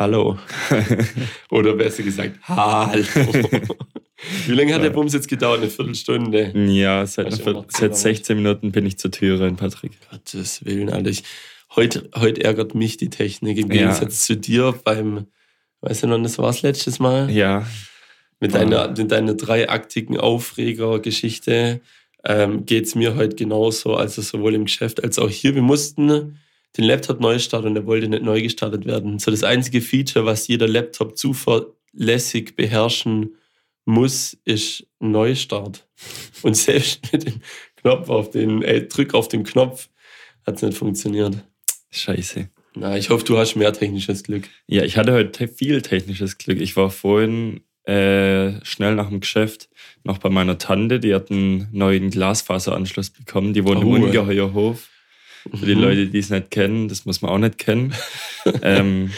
Hallo. Oder besser gesagt, Hallo. Wie lange hat der Bums jetzt gedauert? Eine Viertelstunde? Ja, seit, Viertel, seit 16 Minuten bin ich zur Tür rein, Patrick. Gottes Willen, Alter. Ich, heute, heute ärgert mich die Technik im Gegensatz ja. zu dir beim, weißt du noch, das war das letztes Mal? Ja. Mit deiner, mit deiner dreiaktigen Aufreger-Geschichte ähm, geht es mir heute genauso, also sowohl im Geschäft als auch hier. Wir mussten den Laptop neu starten und der wollte nicht neu gestartet werden. So das einzige Feature, was jeder Laptop zuverlässig beherrschen muss, ist Neustart. Und selbst mit dem Knopf auf den, äh, Drück auf den Knopf hat es nicht funktioniert. Scheiße. Na, ich hoffe, du hast mehr technisches Glück. Ja, ich hatte heute viel technisches Glück. Ich war vorhin äh, schnell nach dem Geschäft noch bei meiner Tante. Die hat einen neuen Glasfaseranschluss bekommen. Die wohnt oh. im Ungeheuerhof. Für die mhm. Leute, die es nicht kennen, das muss man auch nicht kennen. ähm,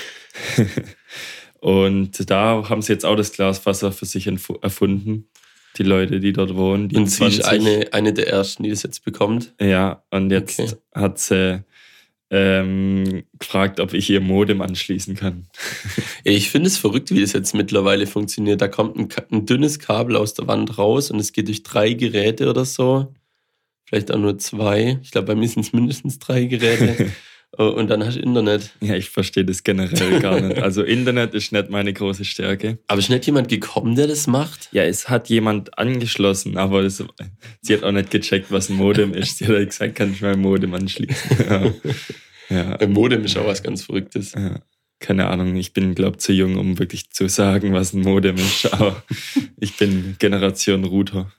und da haben sie jetzt auch das Glasfaser für sich erfunden. Die Leute, die dort wohnen. Die und sie ist eine, eine der ersten, die das jetzt bekommt. Ja, und jetzt okay. hat sie ähm, gefragt, ob ich ihr Modem anschließen kann. ich finde es verrückt, wie das jetzt mittlerweile funktioniert. Da kommt ein, ein, dünnes Kabel aus der Wand raus und es geht durch drei Geräte oder so vielleicht auch nur zwei. Ich glaube, bei mir sind es mindestens drei Geräte. Oh, und dann hast du Internet. Ja, ich verstehe das generell gar nicht. Also Internet ist nicht meine große Stärke. Aber ist nicht jemand gekommen, der das macht? Ja, es hat jemand angeschlossen, aber das, sie hat auch nicht gecheckt, was ein Modem ist. Sie hat halt gesagt, kann ich mein Modem anschließen. Ja. ja. Ein Modem ist auch was ganz Verrücktes. Ja. Keine Ahnung, ich bin, glaube zu jung, um wirklich zu sagen, was ein Modem ist. Aber ich bin Generation Router.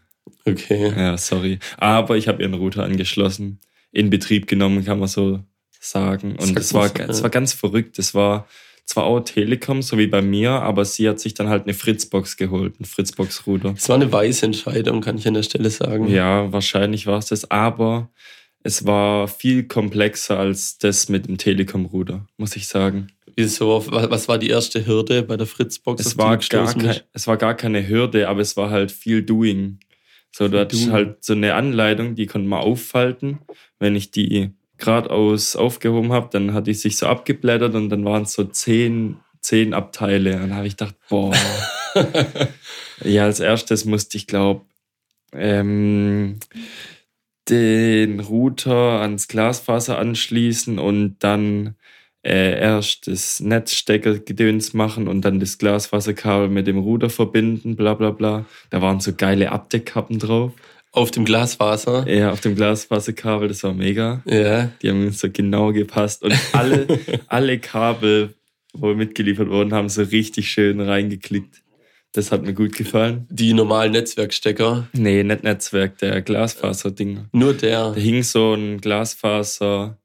Okay. Ja, sorry. Aber ich habe ihren Router angeschlossen, in Betrieb genommen, kann man so sagen. Und es war, es war ganz verrückt. Es war zwar auch Telekom, so wie bei mir, aber sie hat sich dann halt eine Fritzbox geholt, ein Fritzbox-Router. Es war eine weiße Entscheidung, kann ich an der Stelle sagen. Ja, wahrscheinlich war es das, aber es war viel komplexer als das mit dem Telekom-Router, muss ich sagen. Wieso? Was war die erste Hürde bei der Fritzbox? Es war, gar kein, es war gar keine Hürde, aber es war halt viel Doing. So, da hatte ich halt so eine Anleitung, die konnte man auffalten. Wenn ich die geradeaus aufgehoben habe, dann hat die sich so abgeblättert und dann waren es so zehn, zehn Abteile. Und dann habe ich gedacht, boah. ja, als erstes musste ich, glaube ähm, den Router ans Glasfaser anschließen und dann äh, erst das Netzsteckergedöns machen und dann das Glasfaserkabel mit dem Ruder verbinden, bla bla bla. Da waren so geile Abdeckkappen drauf. Auf dem Glasfaser? Ja, auf dem Glasfaserkabel, das war mega. Ja. Die haben so genau gepasst. Und alle, alle Kabel, wo mitgeliefert wurden, haben so richtig schön reingeklickt. Das hat mir gut gefallen. Die normalen Netzwerkstecker? Nee, nicht Netzwerk, der Glasfaser-Ding. Nur der? Da hing so ein Glasfaser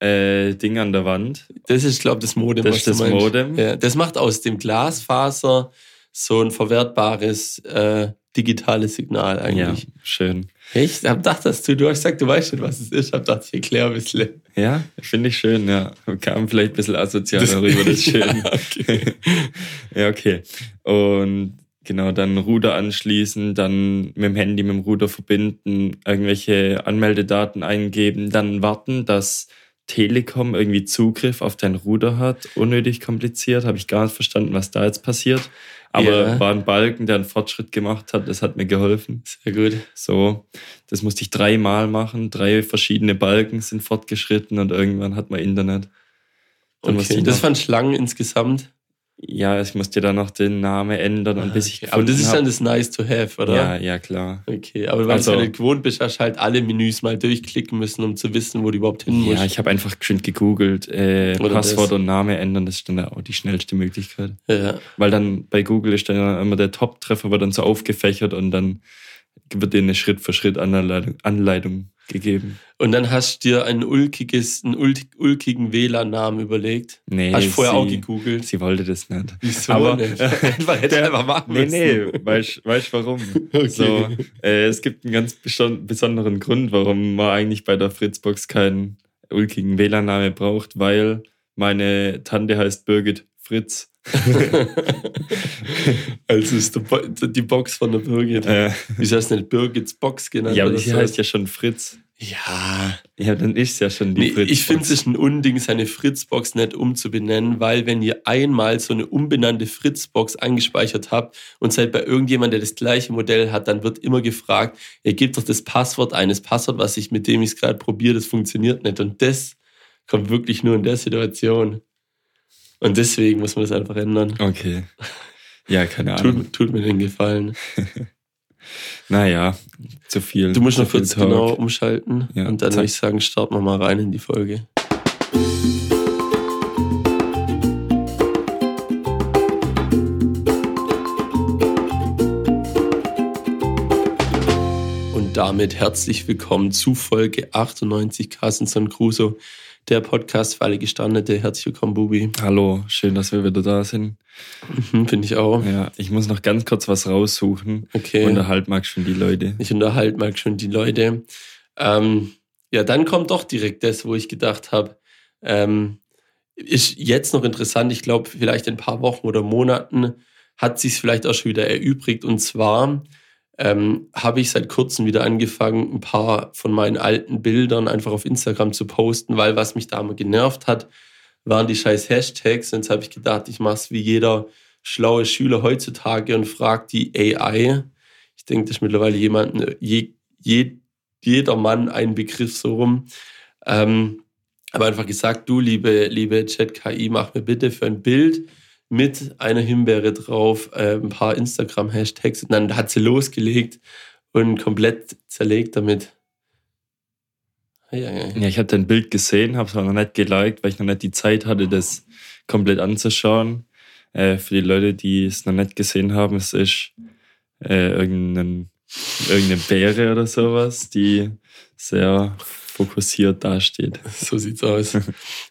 äh, Ding an der Wand. Das ist, glaube ich, das Modem. Das ist das Modem. Ja, das macht aus dem Glasfaser so ein verwertbares äh, digitales Signal eigentlich. Ja, schön. Ich hab gedacht, dass du, du hast gesagt, du weißt schon, was es ist. Ich hab gedacht, ich erkläre ein bisschen. Ja, finde ich schön, ja. Kam vielleicht ein bisschen asozial darüber, das ist schön. ja, okay. ja, okay. Und genau, dann Ruder anschließen, dann mit dem Handy mit dem Ruder verbinden, irgendwelche Anmeldedaten eingeben, dann warten, dass Telekom irgendwie Zugriff auf dein Ruder hat. Unnötig kompliziert, habe ich gar nicht verstanden, was da jetzt passiert. Aber yeah. war ein Balken, der einen Fortschritt gemacht hat, das hat mir geholfen. Sehr gut. So, das musste ich dreimal machen. Drei verschiedene Balken sind fortgeschritten und irgendwann hat man Internet. Dann okay, das waren Schlangen insgesamt? Ja, ich musste da noch den Namen ändern und ah, bis ich okay. Aber das ist dann das Nice to have, oder? Ja, ja, klar. Okay, aber weil also, du ja nicht gewohnt bist, hast du halt alle Menüs mal durchklicken müssen, um zu wissen, wo du überhaupt hin musst. Ja, ich habe einfach geschwind gegoogelt, äh, Passwort das. und Name ändern, das ist dann auch die schnellste Möglichkeit. Ja. Weil dann bei Google ist dann immer der Top-Treffer, wird dann so aufgefächert und dann wird dir eine Schritt-für-Schritt-Anleitung Anleitung gegeben. Und dann hast du dir ein ulkiges, einen ulkigen WLAN-Namen überlegt. Nee. Hast du vorher sie, auch gegoogelt? Sie wollte das nicht. Wieso Aber, nicht? einfach hätte einfach machen Nee, nee, weißt du warum? Okay. So, äh, es gibt einen ganz besonderen Grund, warum man eigentlich bei der Fritzbox keinen ulkigen WLAN-Name braucht, weil meine Tante heißt Birgit Fritz. also ist die Box von der Birgit. Äh. Wieso heißt nicht Birgits Box genannt? Ja, aber sie heißt ja schon Fritz. Ja. Ja, dann ist es ja schon die Nee, Fritzbox. ich finde es ist ein Unding, seine Fritzbox nicht umzubenennen, weil wenn ihr einmal so eine unbenannte Fritzbox angespeichert habt und seid bei irgendjemand, der das gleiche Modell hat, dann wird immer gefragt, ihr gebt doch das Passwort eines Passwort, was ich mit dem ich es gerade probiere, das funktioniert nicht. Und das kommt wirklich nur in der Situation. Und deswegen muss man das einfach ändern. Okay. Ja, keine Ahnung. Tut, tut mir den Gefallen. Naja, zu viel. Du musst noch kurz Talk. genau umschalten Ja, und dann würde ich sagen, starten wir mal rein in die Folge. Und damit herzlich willkommen zu Folge 98 Carstenson Crusoe, der Podcast für alle Gestandete. Herzlich willkommen, Bubi. Hallo, schön, dass wir wieder da sind. Mhm, Finde ich auch. Ja, ich muss noch ganz kurz was raussuchen. Okay. Unterhalt mag schon die Leute. Ich unterhalte mal schon die Leute. Ähm, ja, dann kommt doch direkt das, wo ich gedacht habe, ähm, ist jetzt noch interessant. Ich glaube, vielleicht in ein paar Wochen oder Monaten hat sich vielleicht auch schon wieder erübrigt. Und zwar ähm, habe ich seit kurzem wieder angefangen, ein paar von meinen alten Bildern einfach auf Instagram zu posten, weil was mich da mal genervt hat, waren die scheiß Hashtags. Und jetzt habe ich gedacht, ich mache es wie jeder schlaue Schüler heutzutage und frage die AI. Ich denke, das ist mittlerweile jemand, je, je, jeder Mann ein Begriff so rum. Ähm, aber einfach gesagt, du, liebe, liebe Chat-KI, mach mir bitte für ein Bild mit einer Himbeere drauf äh, ein paar Instagram-Hashtags und dann hat sie losgelegt und komplett zerlegt damit. Ja, ja, ja. Ja, ich habe dein Bild gesehen, habe es aber noch nicht geliked, weil ich noch nicht die Zeit hatte, das komplett anzuschauen. Äh, für die Leute, die es noch nicht gesehen haben, es ist äh, irgendein, irgendeine Beere oder sowas, die sehr fokussiert dasteht. So sieht's aus.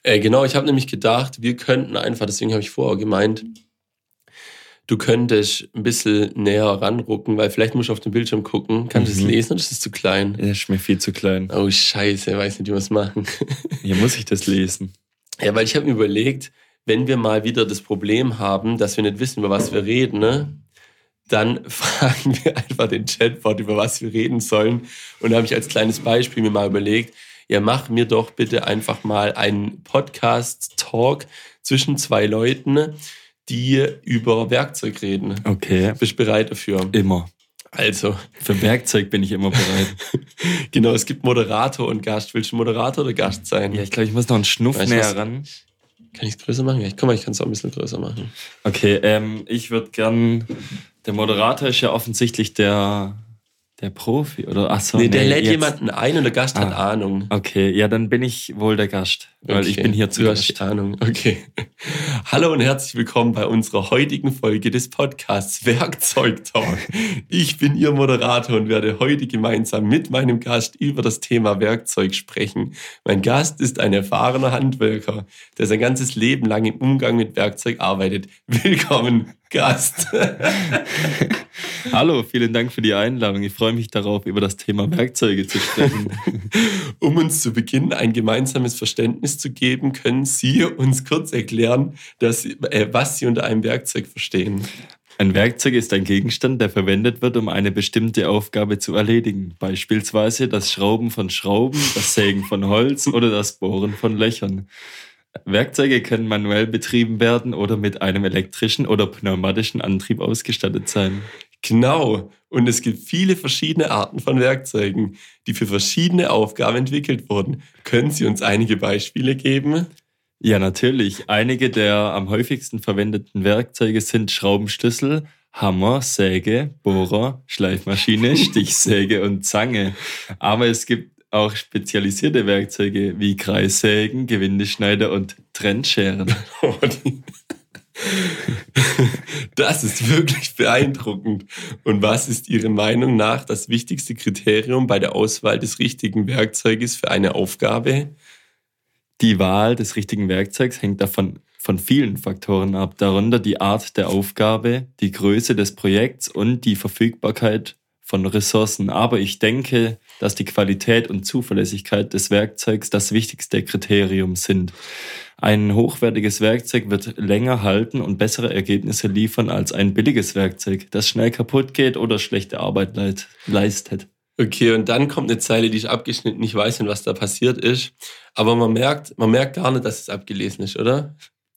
äh, genau, ich habe nämlich gedacht, wir könnten einfach, deswegen habe ich vorher gemeint, du könntest ein bisschen näher ranrucken, weil vielleicht musst du auf den Bildschirm gucken. Kannst du es Mhm. lesen oder ist es zu klein? Das ist mir viel zu klein. Oh Scheiße, weiß nicht, wie wir es machen. Hier muss ich das lesen. Ja, weil ich habe mir überlegt, wenn wir mal wieder das Problem haben, dass wir nicht wissen, über was wir reden, ne? Dann fragen wir einfach den Chatbot, über was wir reden sollen. Und da habe ich als kleines Beispiel mir mal überlegt, ja, mach mir doch bitte einfach mal einen Podcast-Talk zwischen zwei Leuten, die über Werkzeug reden. Okay. Bist du bereit dafür? Immer. Also, Für Werkzeug bin ich immer bereit. genau, es gibt Moderator und Gast. Willst du Moderator oder Gast sein? ja, ich glaube, ich muss noch einen Schnuff Weißt näher ran. Kann ich es größer machen? Guck ich kann es auch ein bisschen größer machen. Okay, ähm, ich würde gern. Der Moderator ist ja offensichtlich der, der Profi, oder? Achso, nee, der lädt jetzt- jemanden ein und der Gast hat Ah. Ahnung. Okay, ja, dann bin ich wohl der Gast, weil ich Okay, bin hier zu du hast Gast. die Ahnung. Okay. Hallo und herzlich willkommen bei unserer heutigen Folge des Podcasts Werkzeug Talk. Ich bin Ihr Moderator und werde heute gemeinsam mit meinem Gast über das Thema Werkzeug sprechen. Mein Gast ist ein erfahrener Handwerker, der sein ganzes Leben lang im Umgang mit Werkzeug arbeitet. Willkommen, Gast. Hallo, vielen Dank für die Einladung. Ich freue mich darauf, über das Thema Werkzeuge zu sprechen. Um uns zu Beginn ein gemeinsames Verständnis zu geben, können Sie uns kurz erklären, dass, äh, was Sie unter einem Werkzeug verstehen. Ein Werkzeug ist ein Gegenstand, der verwendet wird, um eine bestimmte Aufgabe zu erledigen. Beispielsweise das Schrauben von Schrauben, das Sägen von Holz oder das Bohren von Löchern. Werkzeuge können manuell betrieben werden oder mit einem elektrischen oder pneumatischen Antrieb ausgestattet sein. Genau. Und es gibt viele verschiedene Arten von Werkzeugen, die für verschiedene Aufgaben entwickelt wurden. Können Sie uns einige Beispiele geben? Ja, natürlich. Einige der am häufigsten verwendeten Werkzeuge sind Schraubenschlüssel, Hammer, Säge, Bohrer, Schleifmaschine, Stichsäge und Zange. Aber es gibt auch spezialisierte Werkzeuge wie Kreissägen, Gewindeschneider und Trennscheren. Das ist wirklich beeindruckend. Und was ist Ihrer Meinung nach das wichtigste Kriterium bei der Auswahl des richtigen Werkzeuges für eine Aufgabe? Die Wahl des richtigen Werkzeugs hängt davon von vielen Faktoren ab, darunter die Art der Aufgabe, die Größe des Projekts und die Verfügbarkeit von Ressourcen. Aber ich denke, dass die Qualität und Zuverlässigkeit des Werkzeugs das wichtigste Kriterium sind. Ein hochwertiges Werkzeug wird länger halten und bessere Ergebnisse liefern als ein billiges Werkzeug, das schnell kaputt geht oder schlechte Arbeit leistet. Okay, und dann kommt eine Zeile, die ist abgeschnitten. Ich weiß nicht, was da passiert ist. Aber man merkt, man merkt gar nicht, dass es abgelesen ist, oder?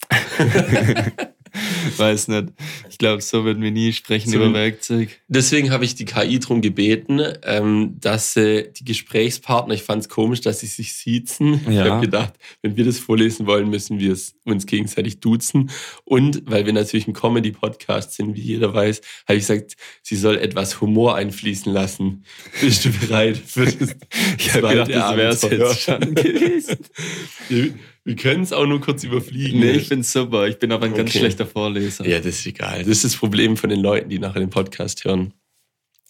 Weiß nicht. Ich glaube, so würden wir nie sprechen so, über Werkzeug. Deswegen habe ich die KI darum gebeten, ähm, dass äh, die Gesprächspartner, ich fand es komisch, dass sie sich siezen. Ja. Ich habe gedacht, wenn wir das vorlesen wollen, müssen wir es uns gegenseitig duzen. Und weil wir natürlich ein Comedy-Podcast sind, wie jeder weiß, habe ich gesagt, sie soll etwas Humor einfließen lassen. Bist du bereit für das? ich habe gedacht, das wäre es jetzt schon gewesen. Wir können es auch nur kurz überfliegen. Nee, ich es super. Ich bin aber ein okay. ganz schlechter Vorleser. Ja, das ist egal. Das ist das Problem von den Leuten, die nachher den Podcast hören.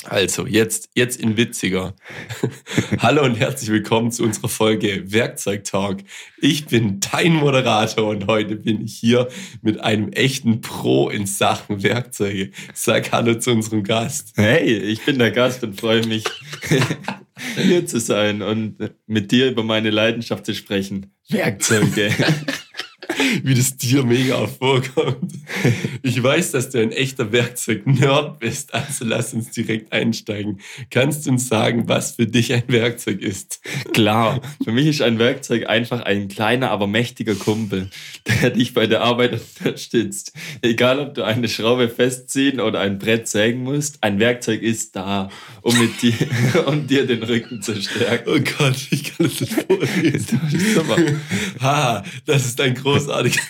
Also, jetzt, jetzt in witziger. Hallo und herzlich willkommen zu unserer Folge Werkzeugtalk. Ich bin dein Moderator und heute bin ich hier mit einem echten Pro in Sachen Werkzeuge. Sag Hallo zu unserem Gast. Hey, ich bin der Gast und freue mich, hier zu sein und mit dir über meine Leidenschaft zu sprechen. Werkzeuge. wie das dir mega vorkommt. Ich weiß, dass du ein echter Werkzeug-Nerd bist, also lass uns direkt einsteigen. Kannst du uns sagen, was für dich ein Werkzeug ist? Klar, für mich ist ein Werkzeug einfach ein kleiner, aber mächtiger Kumpel, der dich bei der Arbeit unterstützt. Egal, ob du eine Schraube festziehen oder ein Brett sägen musst, ein Werkzeug ist da, um, mit dir, um dir den Rücken zu stärken. Oh Gott, ich kann das nicht vorlesen. Super. Ha, das ist ein großer großartiger.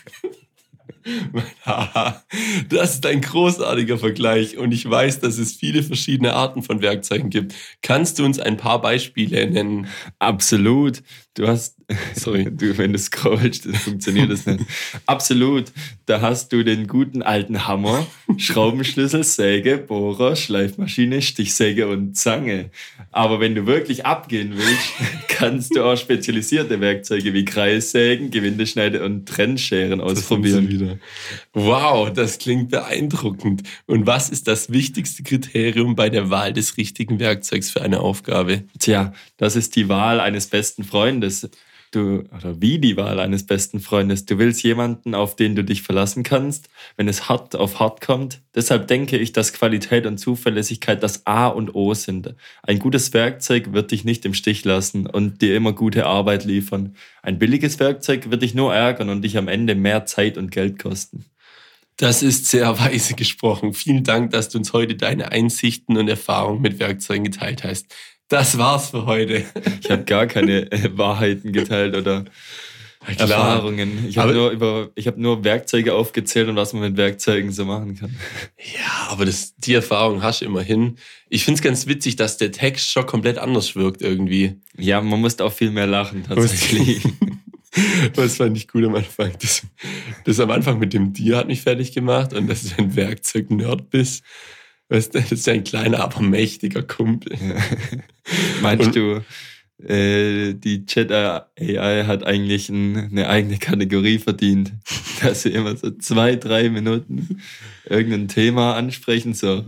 Das ist ein großartiger Vergleich und ich weiß, dass es viele verschiedene Arten von Werkzeugen gibt. Kannst du uns ein paar Beispiele nennen? Absolut. Du hast, sorry, du, wenn du scrollst, dann funktioniert das nicht. Absolut. Da hast du den guten alten Hammer, Schraubenschlüssel, Säge, Bohrer, Schleifmaschine, Stichsäge und Zange. Aber wenn du wirklich abgehen willst, kannst du auch spezialisierte Werkzeuge wie Kreissägen, Gewindeschneide und Trennscheren ausprobieren. Wieder. Wow, das klingt beeindruckend. Und was ist das wichtigste Kriterium bei der Wahl des richtigen Werkzeugs für eine Aufgabe? Tja, das ist die Wahl eines besten Freundes Freundes. Du, oder wie die Wahl eines besten Freundes. Du willst jemanden, auf den du dich verlassen kannst, wenn es hart auf hart kommt. Deshalb denke ich, dass Qualität und Zuverlässigkeit das A und O sind. Ein gutes Werkzeug wird dich nicht im Stich lassen und dir immer gute Arbeit liefern. Ein billiges Werkzeug wird dich nur ärgern und dich am Ende mehr Zeit und Geld kosten. Das ist sehr weise gesprochen. Vielen Dank, dass du uns heute deine Einsichten und Erfahrungen mit Werkzeugen geteilt hast. Das war's für heute. Ich habe gar keine äh, Wahrheiten geteilt oder Erfahrungen. Ich habe nur über, ich habe nur Werkzeuge aufgezählt und was man mit Werkzeugen so machen kann. Ja, aber das, die Erfahrung hast du immerhin. Ich find's ganz witzig, dass der Text schon komplett anders wirkt irgendwie. Ja, man muss auch viel mehr lachen tatsächlich. Das fand ich gut am Anfang. Das, das am Anfang mit dem Tier hat mich fertig gemacht und dass du ein Werkzeug-Nerd bist. Weißt du, das ist ja ein kleiner, aber mächtiger Kumpel. Meinst Und, du, äh, die Chat AI hat eigentlich ein, eine eigene Kategorie verdient, dass sie immer so zwei, drei Minuten irgendein Thema ansprechen, so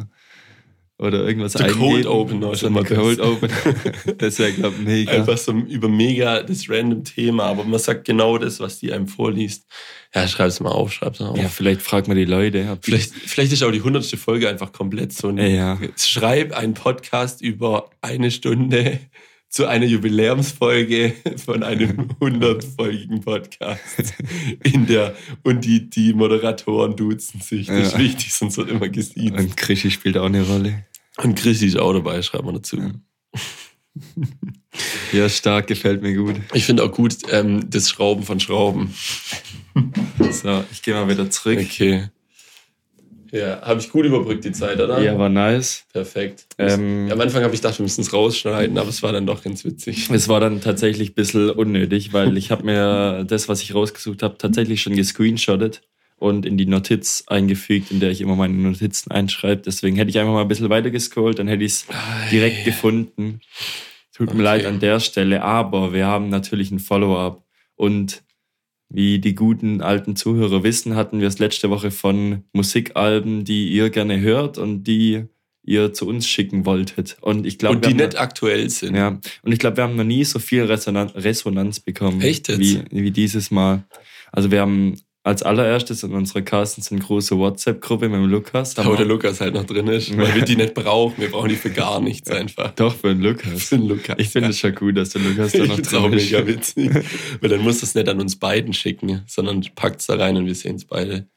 oder irgendwas The Cold Opener. So ein Cold Opener. das wäre, glaube ich, mega. Einfach so über mega das random Thema, aber man sagt genau das, was die einem vorliest. Ja, schreib's mal auf, schreib's mal auf. Ja, vielleicht fragt man die Leute. Vielleicht, vielleicht ist auch die hundertste Folge einfach komplett so ein, ja. schreib einen Podcast über eine Stunde zu einer Jubiläumsfolge von einem hundertfolgigen Podcast. In der, und die, die Moderatoren duzen sich. Das ja. ist wichtig, sonst wird immer gesiezt. Und Krischi spielt auch eine Rolle. Und Chrissy ist auch dabei, schreibt man dazu. Ja. ja, stark, gefällt mir gut. Ich finde auch gut ähm, das Schrauben von Schrauben. so, ich gehe mal wieder zurück. Okay. Ja, habe ich gut überbrückt die Zeit, oder? Ja, war nice. Perfekt. Ähm, Am Anfang habe ich gedacht, wir müssen es rausschneiden, aber es war dann doch ganz witzig. Es war dann tatsächlich ein bisschen unnötig, weil ich habe mir das, was ich rausgesucht habe, tatsächlich schon gescreenshottet und in die Notiz eingefügt, in der ich immer meine Notizen einschreibe. Deswegen hätte ich einfach mal ein bisschen weiter gescrollt, dann hätte ich es direkt Ei. gefunden. Tut okay. mir leid an der Stelle, aber wir haben natürlich ein Follow-up. Und wie die guten alten Zuhörer wissen, hatten wir es letzte Woche von Musikalben, die ihr gerne hört und die ihr zu uns schicken wolltet. Und ich glaube, und die nicht aktuell sind. Ja. Und ich glaube, wir haben noch nie so viel Resonanz, Resonanz bekommen Echt jetzt? Wie, wie dieses Mal. Also wir haben als allererstes in unserer Carstens eine große WhatsApp-Gruppe mit dem Lukas. Da wo der Lukas halt noch drin ist, weil wir die nicht brauchen. Wir brauchen die für gar nichts einfach. Doch, für den Lukas. Für den Lukas. Ich finde es schon gut, dass der Lukas da noch Ich drin ist. mega witzig. Weil dann muss das nicht an uns beiden schicken, sondern packt es da rein und wir sehen es beide.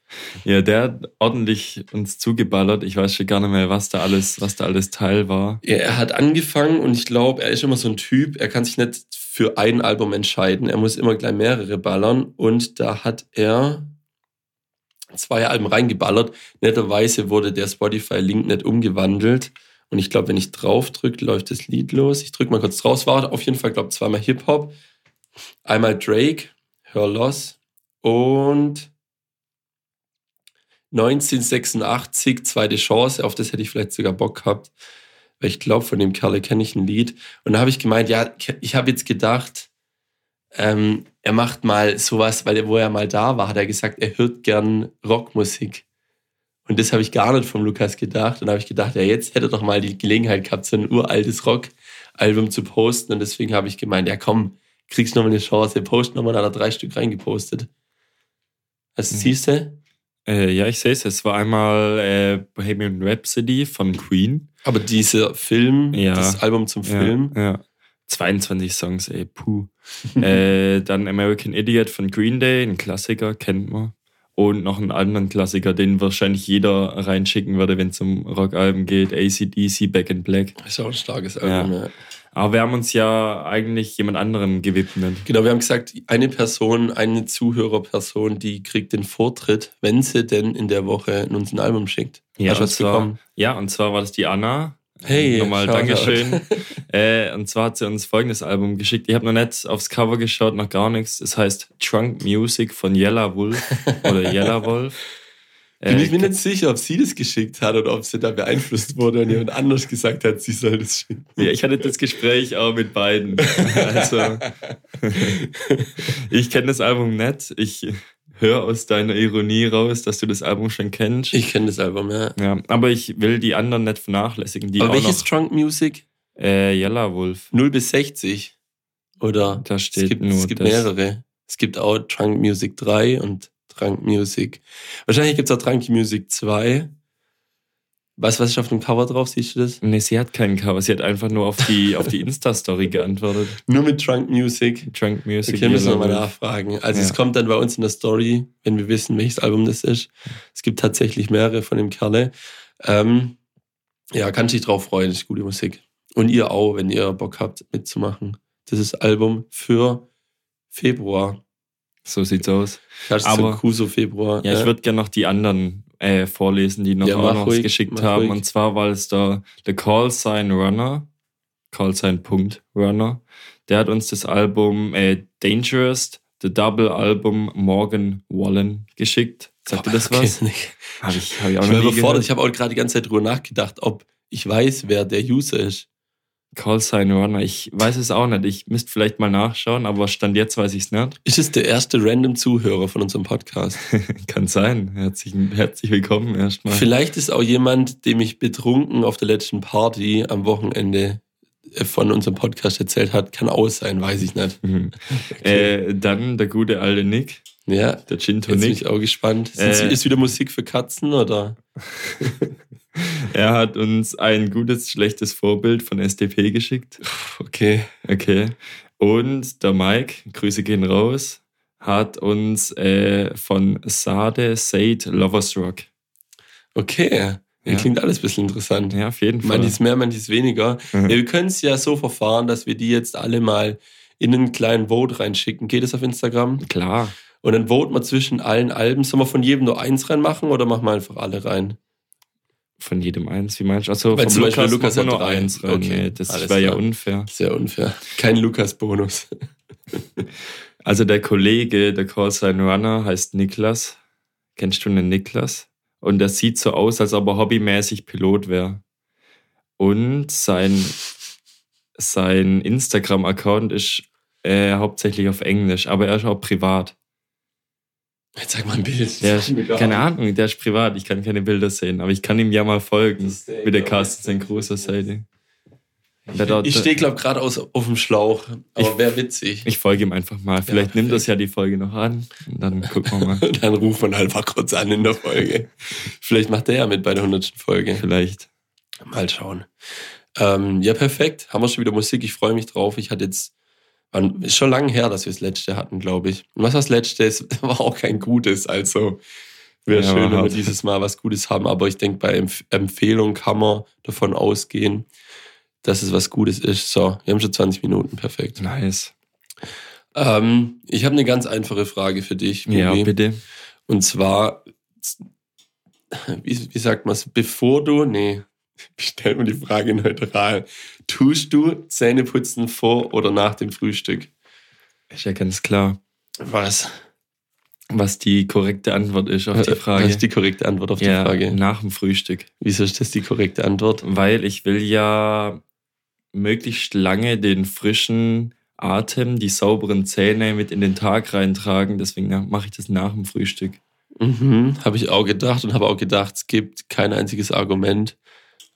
Ja, der hat ordentlich uns zugeballert. Ich weiß schon gar nicht mehr, was da alles, was da alles Teil war. Ja, er hat angefangen und ich glaube, er ist immer so ein Typ, er kann sich nicht für ein Album entscheiden. Er muss immer gleich mehrere ballern und da hat er zwei Alben reingeballert. Netterweise wurde der Spotify-Link nicht umgewandelt. Und ich glaube, wenn ich drauf drücke, läuft das Lied los. Ich drücke mal kurz drauf. War auf jeden Fall, glaube ich, zweimal Hip-Hop. Einmal Drake, Her Loss und 1986, zweite Chance. Auf das hätte ich vielleicht sogar Bock gehabt. Weil ich glaube, von dem Kerl kenne ich ein Lied. Und da habe ich gemeint, ja, ich habe jetzt gedacht, ähm, er macht mal sowas, weil er, wo er mal da war, hat er gesagt, er hört gern Rockmusik. Und das habe ich gar nicht vom Lukas gedacht. Und da habe ich gedacht, ja, jetzt hätte er doch mal die Gelegenheit gehabt, so ein uraltes Rock-Album zu posten. Und deswegen habe ich gemeint, ja komm, kriegst noch mal eine Chance. Post nochmal, da hat er drei Stück reingepostet. Also Mhm. siehst du? Äh, ja, ich sehe es. Es war einmal äh, Bohemian Rhapsody von Queen. Aber dieser Film, Ja. das Album zum Film, Ja, ja. 22 Songs, ey, puh. äh, dann American Idiot von Green Day, ein Klassiker, kennt man. Und noch einen anderen Klassiker, den wahrscheinlich jeder reinschicken würde, wenn es um Rockalben geht. ACDC, Back in Black. ist auch ein starkes Album. Ja. Aber wir haben uns ja eigentlich jemand anderem gewidmet. Genau, wir haben gesagt, eine Person, eine Zuhörerperson, die kriegt den Vortritt, wenn sie denn in der Woche uns ein Album schickt. Ja, Hast du und was zwar, bekommen? ja, und zwar war das die Anna. Hey, nochmal. Dankeschön. äh, und zwar hat sie uns folgendes Album geschickt. Ich habe noch nicht aufs Cover geschaut, noch gar nichts. Es heißt Trunk Music von Yella Wolf oder Yella Wolf. Bin Äh, ich mir nicht sicher, ob sie das geschickt hat oder ob sie da beeinflusst wurde und jemand anders gesagt hat, sie soll das schicken. ja, ich hatte das Gespräch auch mit beiden. Also, ich kenne das Album nicht. Ich höre aus deiner Ironie raus, dass du das Album schon kennst. Ich kenne das Album, ja. ja, aber ich will die anderen nicht vernachlässigen. Die Aber welches noch, Trunk Music? äh, Yella Wolf. 0 bis 60? Oder? Da steht es gibt, nur es gibt das. mehrere. Es gibt auch Trunk Music 3 und Trunk Music. Wahrscheinlich gibt es auch Trunk Music 2. Was, was ist auf dem Cover drauf? Siehst du das? Nee, sie hat keinen Cover. Sie hat einfach nur auf die, auf die Insta-Story geantwortet. Nur mit Trunk Music. Trunk Music. Okay, müssen wir mal nachfragen. Also Ja. es kommt dann bei uns in der Story, wenn wir wissen, welches Album das ist. Es gibt tatsächlich mehrere von dem Kerle. Ähm, ja, kann sich drauf freuen, das ist gute Musik. Und ihr auch, wenn ihr Bock habt, mitzumachen. Das ist Album für Februar. So sieht's aus. Das ist Aber- so Kuso Februar. Ja, ich würde gerne noch die anderen äh, vorlesen, die noch Ja, auch noch ruhig, geschickt haben. ruhig. Und zwar war es der, der Call Sign Runner. Call Sign Punkt Runner. Der hat uns das Album äh, Dangerous, the Double Album Morgan Wallen geschickt. Sagt ihr das Okay, was? nicht. Habe ich, hab ich auch Ich noch nie überfordert. gehört. Ich habe auch gerade die ganze Zeit drüber nachgedacht, ob ich weiß, wer der User ist. Call Sign Runner. Ich weiß es auch nicht. Ich müsste vielleicht mal nachschauen, aber Stand jetzt weiß ich es nicht. Ist es der erste random Zuhörer von unserem Podcast? Kann sein. Herzlich, herzlich willkommen erstmal. Vielleicht ist auch jemand, dem ich betrunken auf der letzten Party am Wochenende äh, von unserem Podcast erzählt hat. Kann auch sein, weiß ich nicht. Mhm. Äh, dann der gute alte Nick, Ja, der Gin jetzt bin Tonic. ich auch gespannt. Äh. Ist wieder Musik für Katzen oder? Er hat uns ein gutes, schlechtes Vorbild von SDP geschickt. Okay. Okay. Und der Mike, Grüße gehen raus, hat uns äh, von Sade Said Lovers Rock. Okay. Ja. Klingt alles ein bisschen interessant. Ja, auf jeden Fall. Manches mehr, manches weniger. Mhm. Ja, wir können es ja so verfahren, dass wir die jetzt alle mal in einen kleinen Vote reinschicken. Geht es auf Instagram? Klar. Und dann voten wir zwischen allen Alben. Sollen wir von jedem nur eins reinmachen oder machen wir einfach alle rein? Von jedem eins, wie meinst du? Achso, Weil vom zum Beispiel Lukas, hat nur drei. eins rein. Okay, Nee, das wäre ja unfair. Sehr unfair. Kein Lukas-Bonus. Also der Kollege, der Call Sign Runner, heißt Niklas. Kennst du einen Niklas? Und der sieht so aus, als ob er hobbymäßig Pilot wäre. Und sein, sein Instagram-Account ist äh, hauptsächlich auf Englisch, aber er ist auch privat. Jetzt sag mal ein Bild. Der ist, keine Ahnung, der ist privat. Ich kann keine Bilder sehen, aber ich kann ihm ja mal folgen. Das ist der Mit der. Carsten sein großer Seite. ich stehe, glaube ich, gerade auf dem Schlauch. Aber wäre witzig. Ich folge ihm einfach mal. Vielleicht ja, nimmt das ja die Folge noch an. Und dann gucken wir mal. dann ruft man einfach kurz an in der Folge. Vielleicht macht er ja mit bei der 100. Folge. Vielleicht. Mal schauen. Ähm, ja, perfekt. Haben wir schon wieder Musik. Ich freue mich drauf. Ich hatte jetzt. Ist schon lange her, dass wir das letzte hatten, glaube ich. Und was das letzte ist, war auch kein gutes. Also wäre ja, schön, wenn wir dieses Mal was Gutes haben. Aber ich denke, bei Empf Empfehlung kann man davon ausgehen, dass es was Gutes ist. So, wir haben schon 20 Minuten, perfekt. Nice. Ähm, ich habe eine ganz einfache Frage für dich. Bubi. Ja, bitte. Und zwar, wie, wie sagt man es, bevor du, nee, stell mir die Frage neutral. Tust du Zähneputzen vor oder nach dem Frühstück? Ist ja ganz klar. Was? Was die korrekte Antwort ist auf die Frage. Was ist die korrekte Antwort auf ja, die Frage? Nach dem Frühstück. Wieso ist das die korrekte Antwort? Weil ich will ja möglichst lange den frischen Atem, die sauberen Zähne mit in den Tag reintragen. Deswegen mache ich das nach dem Frühstück. Mhm, habe ich auch gedacht und habe auch gedacht, es gibt kein einziges Argument,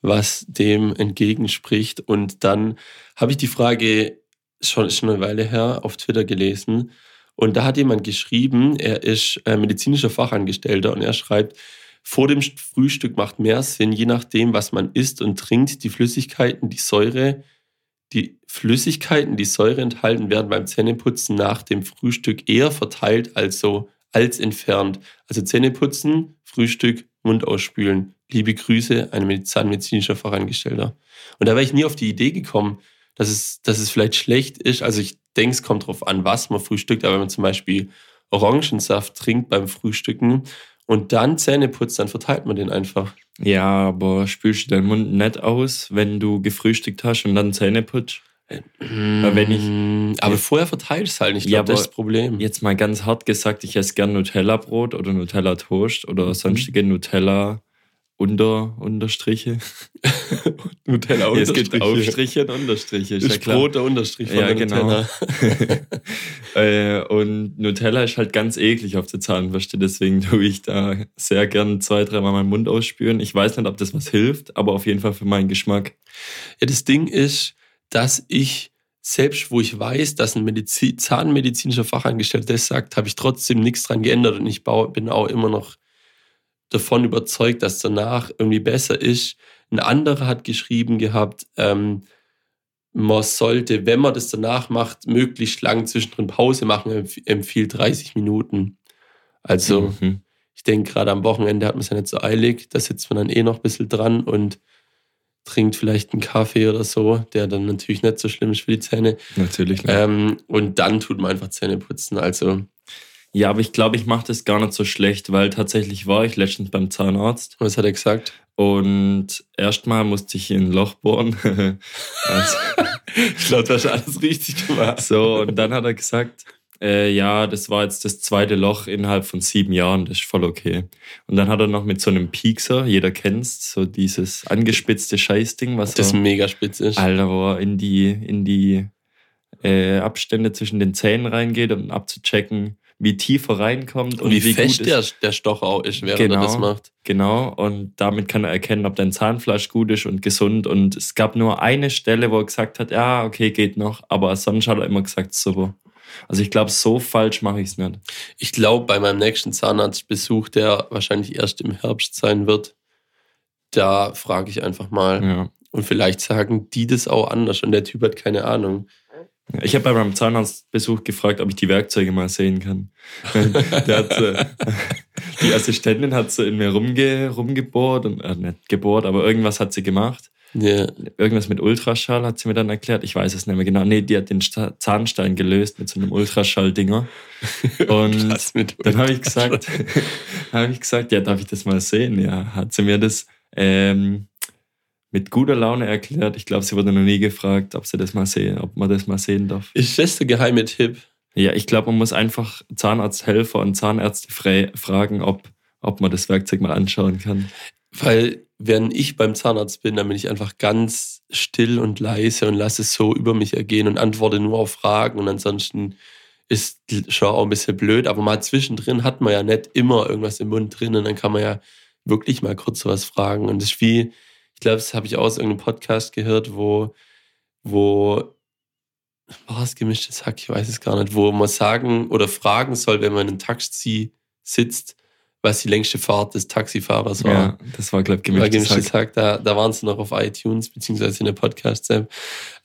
was dem entgegenspricht. Und dann habe ich die Frage schon, schon eine Weile her auf Twitter gelesen. Und da hat jemand geschrieben, er ist äh, medizinischer Fachangestellter und er schreibt, vor dem Frühstück macht mehr Sinn, je nachdem, was man isst und trinkt, die Flüssigkeiten, die Säure, die Flüssigkeiten, die Säure enthalten, werden beim Zähneputzen nach dem Frühstück eher verteilt als so als entfernt. Also Zähneputzen, Frühstück, Mund ausspülen. Liebe Grüße, ein zahnmedizinischer Fachangestellter. Und da wäre ich nie auf die Idee gekommen, dass es, dass es vielleicht schlecht ist. Also ich denke, es kommt darauf an, was man frühstückt. Aber wenn man zum Beispiel Orangensaft trinkt beim Frühstücken, und dann Zähne putzt, dann verteilt man den einfach. Ja, aber spülst du deinen Mund nicht aus, wenn du gefrühstückt hast und dann Zähne putzt? Wenn ich, mm, aber vorher verteilst du halt nicht. Ich ja, das ist das Problem. Jetzt mal ganz hart gesagt, ich esse gern Nutella-Brot oder Nutella-Toast oder mhm. sonstige Nutella unter, Unterstriche. Nutella Unterstriche. es gibt Aufstriche und Unterstriche. Ist, ist ja klar. Brot der Unterstrich von ja, genau. äh, und Nutella ist halt ganz eklig auf der Zahnbürste, deswegen tue ich da sehr gern zwei, dreimal meinen Mund ausspüren. Ich weiß nicht, ob das was hilft, aber auf jeden Fall für meinen Geschmack. Ja, das Ding ist, dass ich selbst wo ich weiß, dass ein Medizin, zahnmedizinischer Fachangestellter das sagt, habe ich trotzdem nichts dran geändert und ich bin auch immer noch davon überzeugt, dass danach irgendwie besser ist. Ein anderer hat geschrieben gehabt, ähm, man sollte, wenn man das danach macht, möglichst lang zwischendrin Pause machen, empfiehlt 30 Minuten. Also mhm. ich denke, gerade am Wochenende hat man es ja nicht so eilig, da sitzt man dann eh noch ein bisschen dran und trinkt vielleicht einen Kaffee oder so, der dann natürlich nicht so schlimm ist für die Zähne. Natürlich. Ähm, und dann tut man einfach Zähne putzen. Also ja, aber ich glaube, ich mache das gar nicht so schlecht, weil tatsächlich war ich letztens beim Zahnarzt. Was hat er gesagt? Und erstmal musste ich in ein Loch bohren. also, ich glaube, du hast alles richtig gemacht. So, und dann hat er gesagt, äh, ja, das war jetzt das zweite Loch innerhalb von sieben Jahren, das ist voll okay. Und dann hat er noch mit so einem Piekser, jeder kennt's, so dieses angespitzte Scheißding, was das so, mega spitz ist. Alter, wo er in die, in die äh, Abstände zwischen den Zähnen reingeht, um abzuchecken, wie tief er reinkommt und, und wie, wie fest der, der Stoch auch ist, während genau, er das macht. Genau, und damit kann er erkennen, ob dein Zahnfleisch gut ist und gesund. Und es gab nur eine Stelle, wo er gesagt hat, ja, okay, geht noch, aber sonst hat er immer gesagt, super. Also ich glaube, so falsch mache ich es nicht. Ich glaube, bei meinem nächsten Zahnarztbesuch, der wahrscheinlich erst im Herbst sein wird, da frage ich einfach mal. Ja. Und vielleicht sagen die das auch anders und der Typ hat keine Ahnung. Ich habe bei meinem Zahnarztbesuch gefragt, ob ich die Werkzeuge mal sehen kann. Hat, äh, die Assistentin hat so in mir rumge, rumgebohrt und äh, nicht gebohrt, aber irgendwas hat sie gemacht. Ja. Irgendwas mit Ultraschall hat sie mir dann erklärt. Ich weiß es nicht mehr genau. Nee, die hat den Zahnstein gelöst mit so einem Ultraschall-Dinger. Und dann habe ich gesagt, habe ich gesagt, ja, darf ich das mal sehen? Ja, hat sie mir das ähm, mit guter Laune erklärt. Ich glaube, sie wurde noch nie gefragt, ob sie das mal sehen, ob man das mal sehen darf. Ist das der geheime Tipp? Ja, ich glaube, man muss einfach Zahnarzthelfer und Zahnärzte fragen, ob, ob man das Werkzeug mal anschauen kann. Weil, wenn ich beim Zahnarzt bin, dann bin ich einfach ganz still und leise und lasse es so über mich ergehen und antworte nur auf Fragen. Und ansonsten ist schon auch ein bisschen blöd, aber mal zwischendrin hat man ja nicht immer irgendwas im Mund drin und dann kann man ja wirklich mal kurz sowas fragen. Und das ist wie, ich glaube, das habe ich aus irgendeinem Podcast gehört, wo wo war es gemischtes Hack, ich weiß es gar nicht, wo man sagen oder fragen soll, wenn man in einem Taxi sitzt, was die längste Fahrt des Taxifahrers war. Ja, das war, glaube ich, gemischtes, gemischtes Hack. Hack. Da, da waren sie noch auf iTunes, beziehungsweise in der Podcast-App.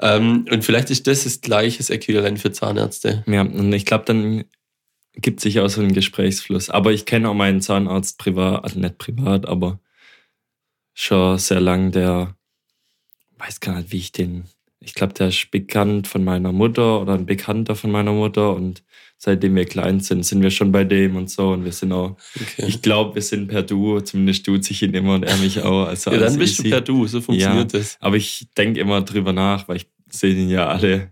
Ähm, und vielleicht ist das das gleiche Äquivalent für Zahnärzte. Ja, und ich glaube, dann gibt sich auch so einen Gesprächsfluss. Aber ich kenne auch meinen Zahnarzt privat, also nicht privat, aber schon sehr lang, der weiß gar nicht, wie ich den. Ich glaube, der ist bekannt von meiner Mutter oder ein Bekannter von meiner Mutter und seitdem wir klein sind, sind wir schon bei dem und so. Und wir sind auch, okay. ich glaube, wir sind per Du, zumindest tut sich ihn immer und er mich auch. Also ja, dann bist easy. du per Du, so funktioniert ja, das. Aber ich denke immer drüber nach, weil ich sehe ihn ja alle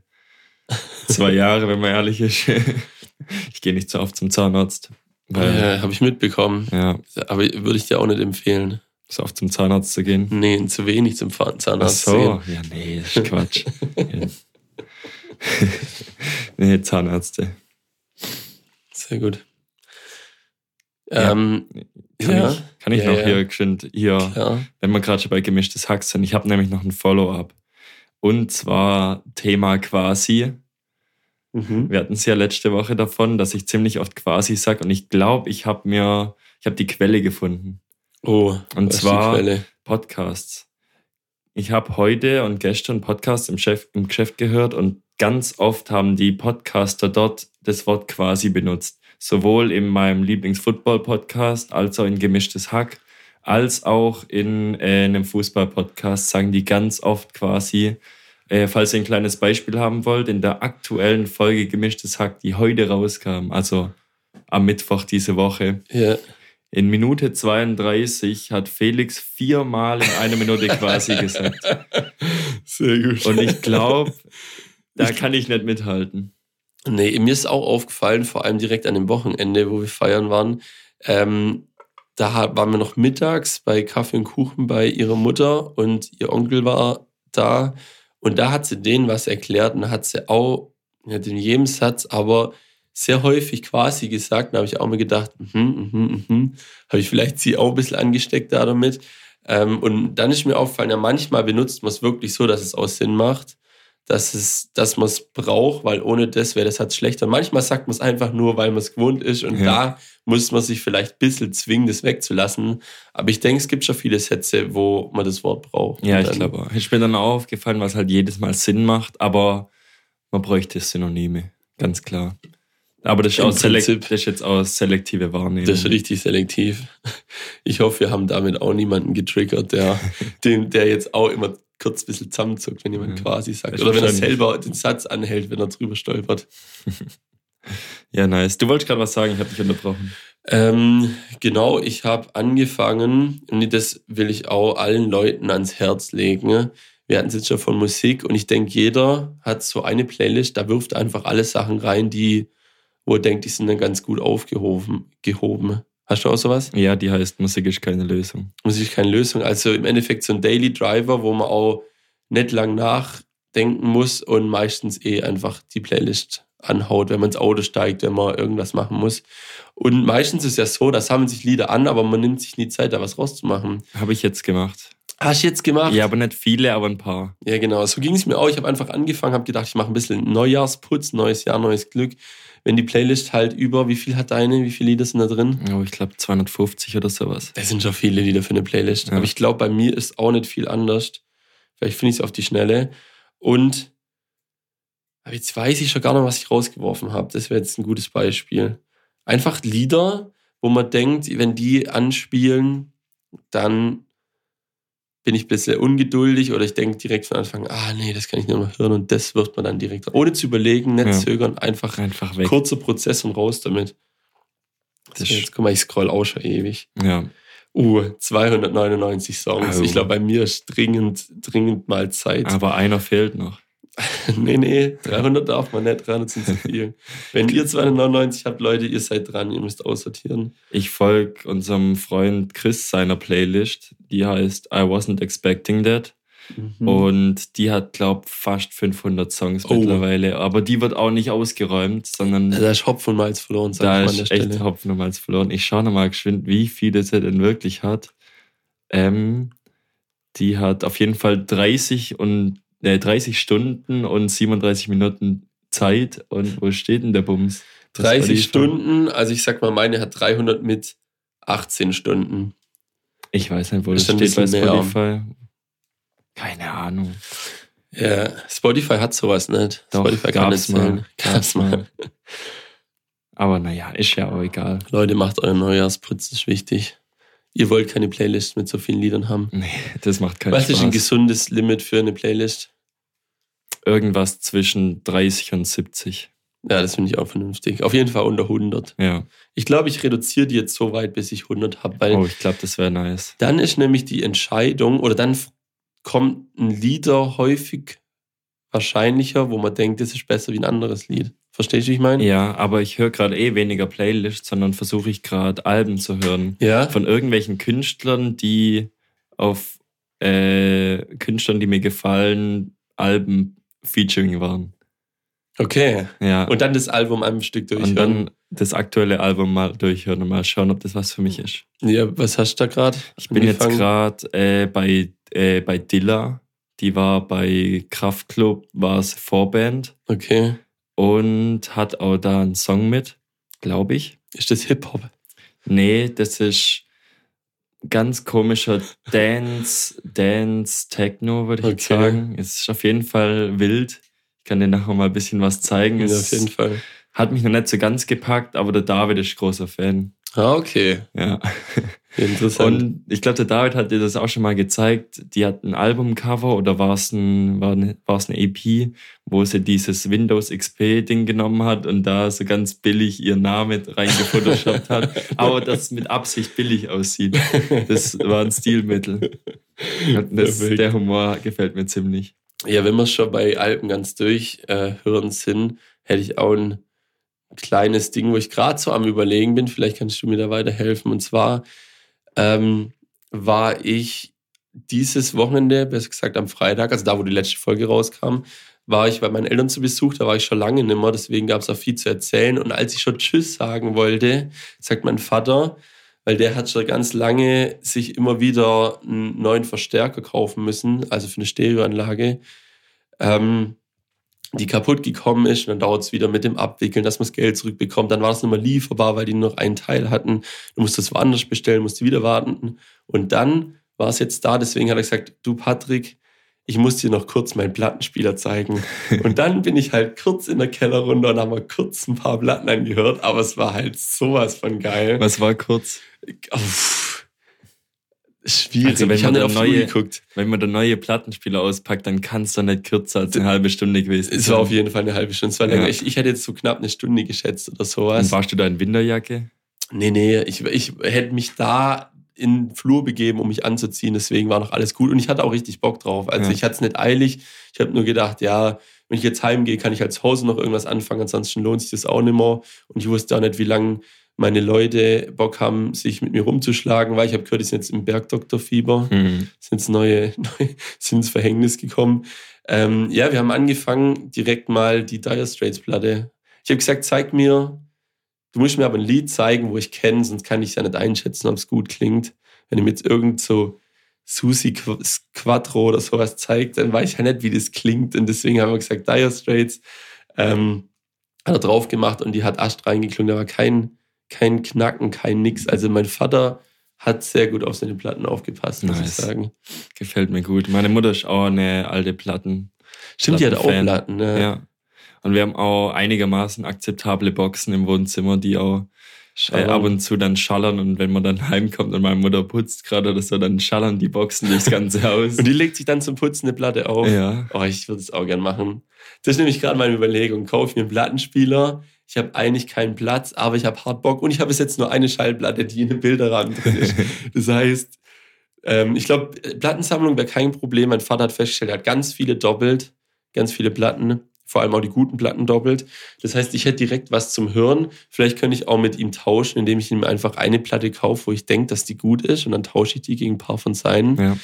zwei Jahre, wenn man ehrlich ist. ich gehe nicht so oft zum Zahnarzt. Weil, ja, habe ich mitbekommen. Ja. Aber würde ich dir auch nicht empfehlen. So oft zum Zahnarzt zu gehen? Nee, zu wenig zum Zahnarzt Ach so. zu gehen. Ja, nee, das ist Quatsch. nee, Zahnärzte. Sehr gut. Ja. Ähm, kann, ja. ich, kann ich ja, noch hier geschwind, hier, wenn wir gerade schon bei gemischtes Hack sind, ich habe nämlich noch ein Follow-up. Und zwar Thema quasi. Mhm. Wir hatten es ja letzte Woche davon, dass ich ziemlich oft quasi sage und ich glaube, ich habe mir, ich habe die Quelle gefunden. Oh, und zwar Podcasts. Ich habe heute und gestern Podcasts im, Chef, im Geschäft gehört und ganz oft haben die Podcaster dort das Wort quasi benutzt. Sowohl in meinem Lieblings-Football-Podcast als auch in Gemischtes Hack, als auch in äh, einem Fußball-Podcast sagen die ganz oft quasi, äh, falls ihr ein kleines Beispiel haben wollt, in der aktuellen Folge Gemischtes Hack, die heute rauskam, also am Mittwoch diese Woche. Ja. In Minute 32 hat Felix viermal in einer Minute quasi gesagt. Sehr gut. Und ich glaube, da kann ich nicht mithalten. Nee, mir ist auch aufgefallen, vor allem direkt an dem Wochenende, wo wir feiern waren. Ähm, da waren wir noch mittags bei Kaffee und Kuchen bei ihrer Mutter und ihr Onkel war da. Und da hat sie denen was erklärt und hat sie auch, nicht in jedem Satz, aber sehr häufig quasi gesagt. Da habe ich auch mir gedacht, mhm, mhm, mhm. habe ich vielleicht sie auch ein bisschen angesteckt da damit. Ähm, und dann ist mir aufgefallen, ja, manchmal benutzt man es wirklich so, dass es auch Sinn macht dass, es, dass man es braucht, weil ohne das wäre das halt schlechter. Manchmal sagt man es einfach nur, weil man es gewohnt ist und ja. da muss man sich vielleicht ein bisschen zwingen, das wegzulassen. Aber ich denke, es gibt schon viele Sätze, wo man das Wort braucht. Ja, ich glaube. Ist mir dann auch aufgefallen, was halt jedes Mal Sinn macht, aber man bräuchte Synonyme, ganz klar. Aber das ist, auch Prinzip, das ist jetzt auch selektive Wahrnehmung. Das ist richtig selektiv. Ich hoffe, wir haben damit auch niemanden getriggert, der, den, der jetzt auch immer kurz ein bisschen zusammenzuckt, wenn jemand mhm. quasi sagt. Oder wenn er selber den Satz anhält, wenn er drüber stolpert. ja, nice. Du wolltest gerade was sagen, ich habe dich unterbrochen. Ähm, genau, ich habe angefangen, und das will ich auch allen Leuten ans Herz legen. Wir hatten es jetzt schon von Musik und ich denke, jeder hat so eine Playlist, da wirft einfach alle Sachen rein, die, wo er denkt, die sind dann ganz gut aufgehoben. Gehoben. Hast du auch sowas? Ja, die heißt Musik ist keine Lösung. Musik ist keine Lösung. Also im Endeffekt so ein Daily Driver, wo man auch nicht lang nachdenken muss und meistens eh einfach die Playlist anhaut, wenn man ins Auto steigt, wenn man irgendwas machen muss. Und meistens ist es ja so, da sammeln sich Lieder an, aber man nimmt sich nie Zeit, da was rauszumachen. Habe ich jetzt gemacht. Hast du jetzt gemacht? Ja, aber nicht viele, aber ein paar. Ja, genau. So ging es mir auch. Ich habe einfach angefangen, habe gedacht, ich mache ein bisschen Neujahrsputz, neues Jahr, neues Glück wenn die Playlist halt über, wie viel hat deine, wie viele Lieder sind da drin? Oh, ich glaube 250 oder sowas. Das sind schon viele Lieder für eine Playlist. Ja. Aber ich glaube, bei mir ist auch nicht viel anders. Vielleicht finde ich es auf die Schnelle. Und aber jetzt weiß ich schon gar nicht, was ich rausgeworfen habe. Das wäre jetzt ein gutes Beispiel. Einfach Lieder, wo man denkt, wenn die anspielen, dann bin ich ein bisschen ungeduldig oder ich denke direkt von Anfang, ah nee, das kann ich nicht mehr hören und das wird man dann direkt, ohne zu überlegen, nicht ja. zögern, einfach, einfach weg. kurzer Prozess und raus damit. Das jetzt, guck mal, ich scroll auch schon ewig. Ja. Uh, 299 Songs. Oh. Ich glaube, bei mir ist dringend, dringend mal Zeit. Aber einer fehlt noch. nee, nee, 300 darf man nicht, 300 sind zu viel. Wenn ihr 299 habt, Leute, ihr seid dran, ihr müsst aussortieren. Ich folge unserem Freund Chris seiner Playlist, die heißt I Wasn't Expecting That. Mhm. Und die hat, glaube ich, fast 500 Songs oh. mittlerweile. Aber die wird auch nicht ausgeräumt, sondern. Da ist Hopfen und Malz verloren, sag da ich mal ist echt Hopfen und Malz verloren. Ich schaue nochmal geschwind, wie viele sie denn wirklich hat. Ähm, die hat auf jeden Fall 30 und äh, 30 Stunden und 37 Minuten Zeit. Und wo steht denn der Bums? 30 Stunden, also ich sag mal, meine hat 300 mit 18 Stunden. Ich weiß nicht, wo das steht bei Spotify. Keine Ahnung. Ja, Spotify hat sowas nicht. Doch, Spotify kann nicht mal. Gab's mal. Aber naja, ist ja auch egal. Leute, macht euren Neujahrsputz, ist wichtig. Ihr wollt keine Playlist mit so vielen Liedern haben. Nee, das macht keinen Was Spaß. Was ist ein gesundes Limit für eine Playlist? Irgendwas zwischen 30 und 70. Ja, das finde ich auch vernünftig. Auf jeden Fall unter 100. Ja. Ich glaube, ich reduziere die jetzt so weit, bis ich 100 habe. Oh, ich glaube, das wäre nice. Dann ist nämlich die Entscheidung, oder dann kommt ein Lieder häufig wahrscheinlicher, wo man denkt, das ist besser wie ein anderes Lied. Verstehst du, wie ich meine? Ja, aber ich höre gerade eh weniger Playlists, sondern versuche ich gerade Alben zu hören. Ja. Von irgendwelchen Künstlern, die auf äh, Künstlern, die mir gefallen, Alben Featuring waren. Okay. Ja. Und dann das Album am Stück durchhören. Und dann das aktuelle Album mal durchhören und mal schauen, ob das was für mich ist. Ja, was hast du da gerade? Ich bin jetzt gerade äh, bei, äh, bei Dilla. Die war bei Kraftklub, war es Vorband. Okay. Und hat auch da einen Song mit, glaube ich. Ist das Hip-Hop? Nee, das ist ganz komischer Dance, Dance, Techno, würde ich okay. jetzt sagen. Es ist auf jeden Fall wild. Ich kann dir nachher mal ein bisschen was zeigen. Ja, auf jeden Fall. Hat mich noch nicht so ganz gepackt, aber der David ist großer Fan. Ah, okay. Ja. Interessant. Und ich glaube, der David hat dir das auch schon mal gezeigt. Die hat ein Albumcover oder war es ein, war eine, war es eine EP, wo sie dieses Windows XP-Ding genommen hat und da so ganz billig ihr Name reingefotoshoppt hat. Aber das mit Absicht billig aussieht. Das war ein Stilmittel. Das, der Humor gefällt mir ziemlich. Ja, wenn wir schon bei Alpen ganz durchhören äh, sind, hätte ich auch ein kleines Ding, wo ich gerade so am Überlegen bin. Vielleicht kannst du mir da weiterhelfen. Und zwar ähm, war ich dieses Wochenende, besser gesagt am Freitag, also da, wo die letzte Folge rauskam, war ich bei meinen Eltern zu Besuch, da war ich schon lange nicht mehr, deswegen gab es auch viel zu erzählen. Und als ich schon Tschüss sagen wollte, sagt mein Vater, weil der hat schon ganz lange sich immer wieder einen neuen Verstärker kaufen müssen, also für eine Stereoanlage, ähm, die kaputt gekommen ist. Und dann dauert es wieder mit dem Abwickeln, dass man das Geld zurückbekommt. Dann war das nicht mehr lieferbar, weil die nur noch einen Teil hatten. Du musst das woanders bestellen, musst wieder warten. Und dann war es jetzt da. Deswegen hat er gesagt, du Patrick, ich muss dir noch kurz meinen Plattenspieler zeigen. Und dann bin ich halt kurz in der Kellerrunde und haben wir kurz ein paar Platten angehört, aber es war halt sowas von geil. Was war kurz? Uff. Schwierig. Also wenn, man auf neue, wenn man der neue Plattenspieler auspackt, dann kann es doch nicht kürzer als eine halbe Stunde gewesen sein. Es war auf jeden Fall eine halbe Stunde. Es war länger. Ich, ich hätte jetzt so knapp eine Stunde geschätzt oder sowas. Und warst du da in Winterjacke? Nee, nee. Ich, ich hätte mich da in den Flur begeben, um mich anzuziehen. Deswegen war noch alles gut. Und ich hatte auch richtig Bock drauf. Also ja. ich hatte es nicht eilig. Ich habe nur gedacht, ja, wenn ich jetzt heimgehe, kann ich als Hause noch irgendwas anfangen. Ansonsten lohnt sich das auch nicht mehr. Und ich wusste auch nicht, wie lange meine Leute Bock haben, sich mit mir rumzuschlagen, weil ich habe gehört, die sind jetzt im Bergdoktorfieber, mhm. sind ins neue, neue sind ins Verhängnis gekommen. Ähm, ja, wir haben angefangen, direkt mal die Dire Straits Platte. Ich habe gesagt, zeig mir, du musst mir aber ein Lied zeigen, wo ich kenne, sonst kann ich ja nicht einschätzen, ob es gut klingt. Wenn du mir jetzt irgend so Susi Quattro oder sowas zeigt, dann weiß ich ja nicht, wie das klingt. Und deswegen haben wir gesagt, Dire Straits. Ähm, hat er drauf gemacht und die hat Ast reingeklungen. Da war kein, kein Knacken, kein Nix. Also mein Vater hat sehr gut auf seine Platten aufgepasst, muss nice. ich sagen. Gefällt mir gut. Meine Mutter ist auch eine alte Platten. Stimmt, die hat auch Platten, ne? Ja. Und wir haben auch einigermaßen akzeptable Boxen im Wohnzimmer, die auch äh, ab und zu dann schallern und wenn man dann heimkommt und meine Mutter putzt gerade oder so, dann schallern die Boxen durchs ganze Haus. und die legt sich dann zum Putzen eine Platte auf. Ja. Oh, ich würde es auch gern machen. Das ist nämlich gerade meine Überlegung. Kaufe ich mir einen Plattenspieler, ich habe eigentlich keinen Platz, aber ich habe hart Bock und ich habe bis jetzt nur eine Schallplatte, die in einem Bilderrahmen drin ist. Das heißt, ähm, ich glaube, Plattensammlung wäre kein Problem. Mein Vater hat festgestellt, er hat ganz viele doppelt, ganz viele Platten, vor allem auch die guten Platten doppelt. Das heißt, ich hätte direkt was zum Hören. Vielleicht könnte ich auch mit ihm tauschen, indem ich ihm einfach eine Platte kaufe, wo ich denke, dass die gut ist und dann tausche ich die gegen ein paar von seinen. Ja.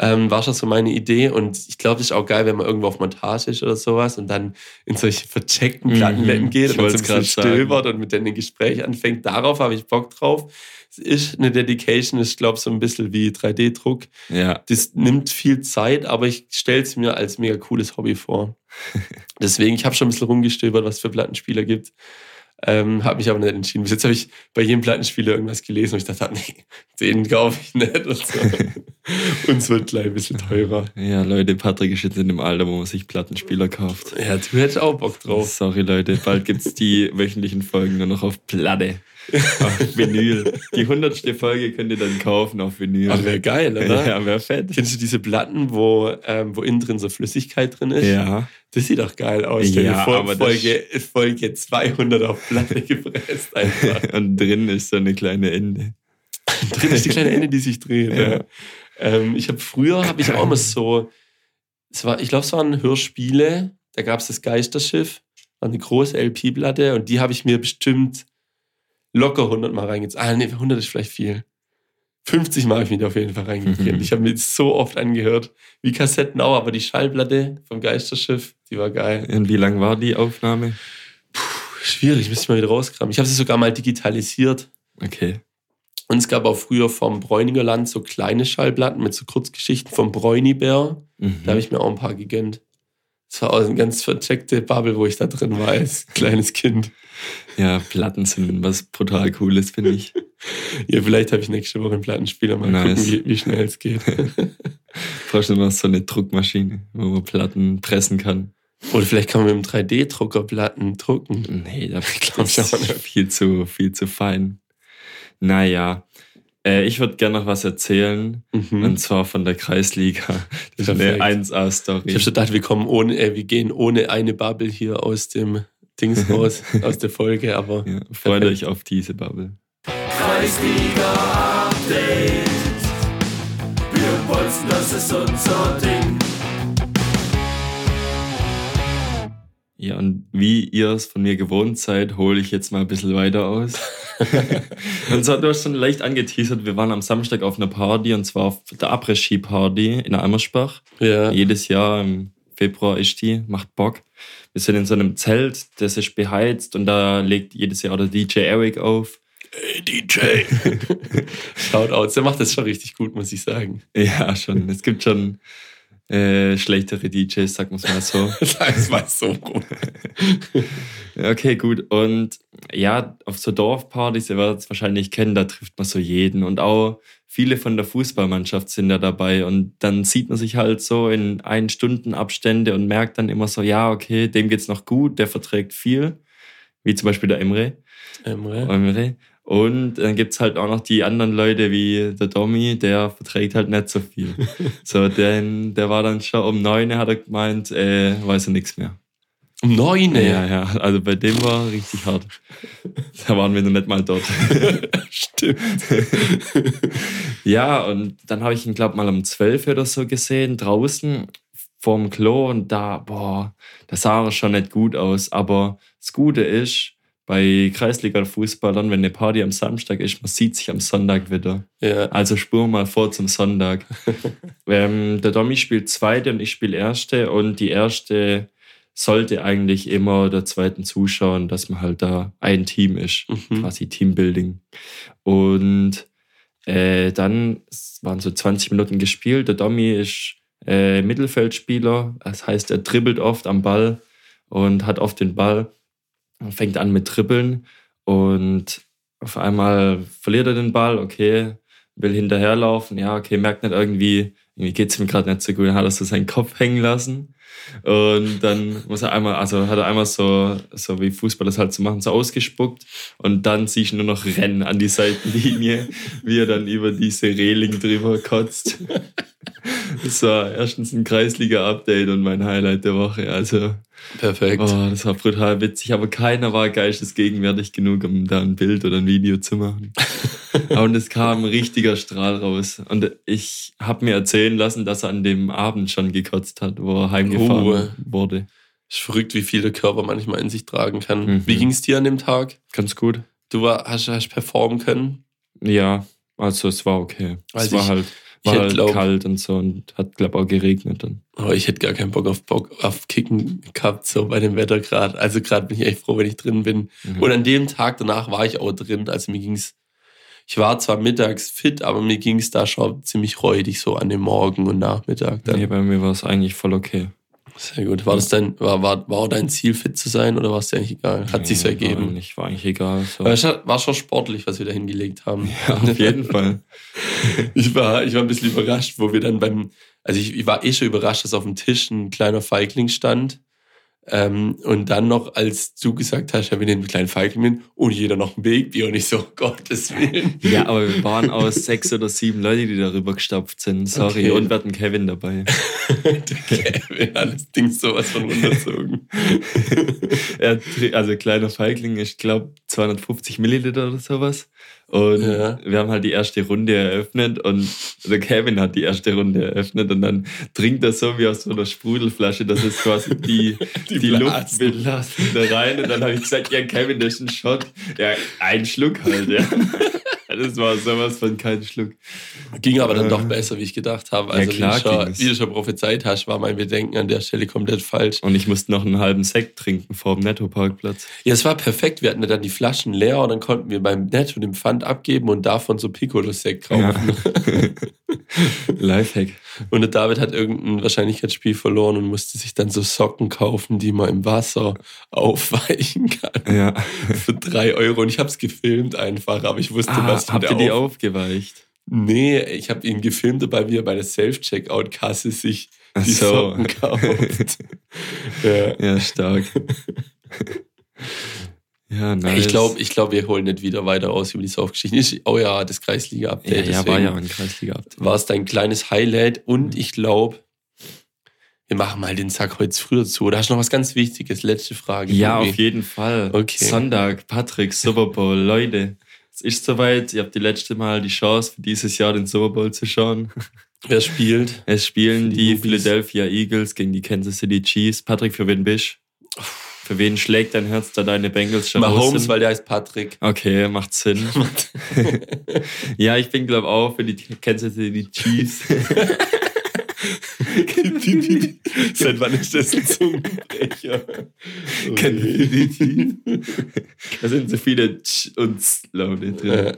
Ähm, war schon so meine Idee und ich glaube, das ist auch geil, wenn man irgendwo auf Montage ist oder sowas und dann in solche vercheckten Plattenläden Mhm, geht ich und so ein bisschen stöbert und mit denen ein Gespräch anfängt. Darauf habe ich Bock drauf. Es ist eine Dedication, ich glaube, so ein bisschen wie 3D-Druck. Ja. Das nimmt viel Zeit, aber ich stelle es mir als mega cooles Hobby vor. Deswegen, ich habe schon ein bisschen rumgestöbert, was es für Plattenspieler gibt. Ähm, habe mich aber nicht entschieden. Bis jetzt habe ich bei jedem Plattenspieler irgendwas gelesen und ich dachte, nee, den kaufe ich nicht. Und, so. und es wird gleich ein bisschen teurer. Ja, Leute, Patrick ist jetzt in dem Alter, wo man sich Plattenspieler kauft. Ja, du hättest auch Bock drauf. Sorry, Leute, bald gibt's die wöchentlichen Folgen nur noch auf Platte. Auf Vinyl. Die hundertste Folge könnt ihr dann kaufen auf Vinyl. Aber wäre geil, oder? Ja, wäre fett. Kennst du diese Platten, wo, ähm, wo innen drin so Flüssigkeit drin ist? Ja. Das sieht doch geil aus. Ja, vor, aber Folge, Folge 200 auf Platte gepresst einfach. Und drin ist so eine kleine Ende. drin ist die kleine Ende, die sich dreht. Ja. Ja. Ähm, ich habe früher, habe ich auch mal so, es war, ich glaube, es waren Hörspiele, da gab es das Geisterschiff, war eine große LP-Platte und die habe ich mir bestimmt locker 100 Mal reingezogen. Ah, nee, 100 ist vielleicht viel. 50 Mal habe ich mich auf jeden Fall reingekriegt. Mhm. Ich habe mir das so oft angehört, wie Kassetten auch, aber die Schallplatte vom Geisterschiff, die war geil. Und wie lang war die Aufnahme? Schwierig, müsste ich mal wieder rauskramen. Ich habe sie sogar mal digitalisiert. Okay. Und es gab auch früher vom Bräuninger Land so kleine Schallplatten mit so Kurzgeschichten vom Bräunibär. Mhm. Da habe ich mir auch ein paar gegönnt. Das war auch eine ganz vercheckte Bubble, wo ich da drin war als kleines Kind. Ja, Platten sind was brutal Cooles, finde ich. Ja, vielleicht habe ich nächste Woche einen Plattenspieler. Mal Nice. gucken, wie, wie schnell es geht. Brauchst du noch so eine Druckmaschine, wo man Platten pressen kann. Oder vielleicht kann man mit einem 3D-Drucker Platten drucken. Nee, da glaub glaube ich ich auch nicht. viel zu, viel zu fein. Naja, äh, ich würde gerne noch was erzählen. Mhm. Und zwar von der Kreisliga. Das ist eine Perfekt. 1A-Story. Ich habe schon gedacht, wir kommen ohne, äh, wir gehen ohne eine Bubble hier aus dem Dings raus, aus der Folge, aber Ja, freut euch auf diese Bubble. Kreisliga Update. Wir wollen, das ist unser Ding. Ja, und wie ihr es von mir gewohnt seid, hole ich jetzt mal ein bisschen weiter aus. und zwar, du hast schon leicht angeteasert, wir waren am Samstag auf einer Party und zwar auf der Après-Ski-Party in Almersbach. ja. Jedes Jahr im Februar ist die, macht Bock. Wir sind in so einem Zelt, das ist beheizt und da legt jedes Jahr der DJ Eric auf. Hey, DJ. Shoutouts, der macht das schon richtig gut, muss ich sagen. Ja, schon. Es gibt schon äh, schlechtere DJs, sagen wir es mal so. Das war so gut. Okay, gut. Und ja, auf so Dorfpartys, ihr werdet es wahrscheinlich kennen, da trifft man so jeden. Und auch viele von der Fußballmannschaft sind da dabei. Und dann sieht man sich halt so in ein Stunden Abstände und merkt dann immer so, ja, okay, dem geht's noch gut, der verträgt viel. Wie zum Beispiel der Emre. Emre. Emre. Und dann gibt's halt auch noch die anderen Leute wie der Domi, der verträgt halt nicht so viel. so, denn der war dann schon um neun, hat er gemeint, äh, weiß er nichts mehr. Um neun, Ja, ja, also bei dem war richtig hart. Da waren wir noch nicht mal dort. Stimmt. ja, und dann habe ich ihn, glaube mal um zwölf oder so gesehen, draußen vorm Klo und da, boah, da sah er schon nicht gut aus. Aber das Gute ist, bei Kreisliga-Fußballern, wenn eine Party am Samstag ist, man sieht sich am Sonntag wieder. Ja. Also spur mal vor zum Sonntag. ähm, der Domi spielt zweite und ich spiele erste und die erste sollte eigentlich immer der zweiten zuschauen, dass man halt da ein Team ist, Mhm. quasi Teambuilding. Und äh, dann waren so 20 Minuten gespielt. Der Domi ist äh, Mittelfeldspieler, das heißt, er dribbelt oft am Ball und hat oft den Ball fängt an mit Dribbeln und auf einmal verliert er den Ball, okay, will hinterherlaufen, ja, okay, merkt nicht irgendwie, irgendwie geht's ihm gerade nicht so gut, dann hat er so seinen Kopf hängen lassen und dann muss er einmal, also hat er einmal so, so wie Fußballer das halt so machen, so ausgespuckt und dann siehst du nur noch rennen an die Seitenlinie, wie er dann über diese Reling drüber kotzt. Das war erstens ein Kreisliga-Update und mein Highlight der Woche, also Perfekt. Oh, das war brutal witzig, aber keiner war geistesgegenwärtig genug, um da ein Bild oder ein Video zu machen. und es kam ein richtiger Strahl raus. Und ich habe mir erzählen lassen, dass er an dem Abend schon gekotzt hat, wo er heimgefahren Oh. wurde. Ist verrückt, wie viel der Körper manchmal in sich tragen kann. Mhm. Wie ging es dir an dem Tag? Ganz gut. Du war, hast, hast performen können? Ja, also es war okay. Also es war ich- halt war halt glaub- kalt und so und hat, glaube auch geregnet dann. Aber ich hätte gar keinen Bock auf Bock auf Kicken gehabt, so bei dem Wetter gerade. Also gerade bin ich echt froh, wenn ich drin bin. Mhm. Und an dem Tag danach war ich auch drin. Also mir ging's, ich war zwar mittags fit, aber mir ging's da schon ziemlich räudig, so an dem Morgen und Nachmittag. Dann. Nee, bei mir war es eigentlich voll okay. Sehr gut. War das dein, war, war, war dein Ziel, fit zu sein oder war es dir eigentlich egal? Hat sich so Nee, War ergeben. eigentlich, war eigentlich egal. So. War schon sportlich, was wir da hingelegt haben. Ja, auf jeden Fall. Ich war, ich war ein bisschen überrascht, wo wir dann beim, also ich, ich war eh schon überrascht, dass auf dem Tisch ein kleiner Feigling stand. Ähm, und dann noch, als du gesagt hast, ja, wir nehmen einen kleinen Feigling mit und jeder noch ein Baby und ich so, Gottes Willen. Ja, aber wir waren aus sechs oder sieben Leute, die darüber gestapft sind. Sorry. Okay. Und wir hatten Kevin dabei. Kevin hat das Ding sowas von runterzogen. Er, also kleiner Feigling, ich glaube 250 Milliliter oder sowas. Und Ja. wir haben halt die erste Runde eröffnet und der Kevin hat die erste Runde eröffnet und dann trinkt er so wie aus so einer Sprudelflasche, dass es quasi die, Die die, Luft belastet da rein. Und dann habe ich gesagt, ja Kevin, das ist ein Shot. Ja, ein Schluck halt, ja. Das war sowas von kein Schluck. Ging aber dann Äh. doch besser, wie ich gedacht habe. Ja, Also klar wie, du schon, wie du schon prophezeit hast, war mein Bedenken an der Stelle komplett falsch. Und ich musste noch einen halben Sekt trinken vor dem Netto-Parkplatz. Ja, es war perfekt. Wir hatten dann die Flaschen leer und dann konnten wir beim Netto den Pfand abgeben und davon so Piccolo-Sekt kaufen. Lifehack. Und der David hat irgendein Wahrscheinlichkeitsspiel verloren und musste sich dann so Socken kaufen, die man im Wasser aufweichen kann. Ja. Für drei Euro. Und ich habe es gefilmt einfach, aber ich wusste, Ah, was habt ihr der die auf aufgeweicht? Nee, ich habe ihn gefilmt, dabei wie er bei der Self-Checkout-Kasse sich Ach die so. Socken kauft. ja. Ja, stark. ja, nice. Ich glaube, ich glaub, wir holen nicht wieder weiter aus über die Saufgeschichten. Ist- Oh ja, das Kreisliga-Update. ja, ja, war ja ein Kreisliga ab. war es dein kleines Highlight und ich glaube, wir machen mal den Sack heute früher zu. Oder hast du noch was ganz Wichtiges? Letzte Frage. Ja, Tobi. auf jeden Fall. Okay. Sonntag, Patrick, Super Bowl, Leute. Es ist soweit. Ihr habt die letzte Mal die Chance, für dieses Jahr den Super Bowl zu schauen. Wer spielt? Es spielen Die die. Philadelphia Eagles gegen die Kansas City Chiefs. Patrick, für wen bist du? Für wen schlägt dein Herz, da deine Bengals schon Mahomes, weil der heißt Patrick. Okay, macht Sinn. ja, ich bin, glaube auch für die Kansas City Chiefs. Seit wann ist das ein Zungenbrecher? City. da sind so viele Ch und S Laute drin.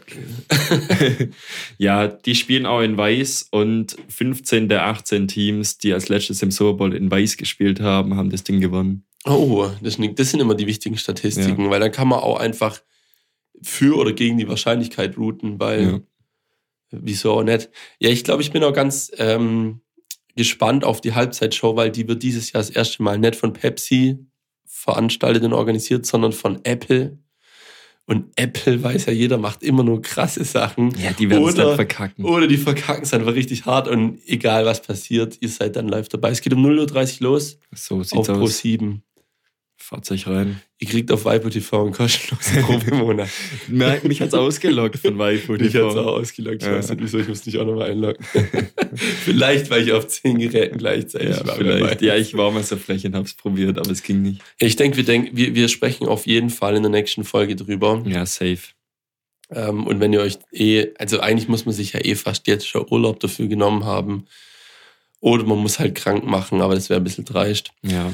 Ja, die spielen auch in Weiß und 15 der 18 Teams, die als letztes im Super Bowl in Weiß gespielt haben, haben das Ding gewonnen. Oh, das, das sind immer die wichtigen Statistiken, ja. weil dann kann man auch einfach für oder gegen die Wahrscheinlichkeit routen, weil ja. wieso auch nicht. Ja, ich glaube, ich bin auch ganz ähm, gespannt auf die Halbzeitshow, weil die wird dieses Jahr das erste Mal nicht von Pepsi veranstaltet und organisiert, sondern von Apple. Und Apple weiß ja jeder, macht immer nur krasse Sachen. Ja, die werden es dann verkacken. Oder die verkacken es einfach richtig hart und egal was passiert, ihr seid dann live dabei. Es geht um 0.30 Uhr los. So sieht's auf aus. Pro 7. Fahrzeug rein. Ihr kriegt auf Weibo TV einen kostenlosen Probemonat. Merkt, mich hat's ausgelockt von Weibo TV. Mich hat's auch ausgelockt. Ich ja. weiß nicht wieso, ich muss dich auch nochmal einloggen. vielleicht war ich auf zehn Geräten gleichzeitig. Ja, vielleicht. ja ich war mal so frech und hab's probiert, aber es ging nicht. Ich denke, wir, denk, wir, wir sprechen auf jeden Fall in der nächsten Folge drüber. Ja, safe. Ähm, und wenn ihr euch eh, also eigentlich muss man sich ja eh fast jetzt schon Urlaub dafür genommen haben. Oder man muss halt krank machen, aber das wäre ein bisschen dreist. Ja.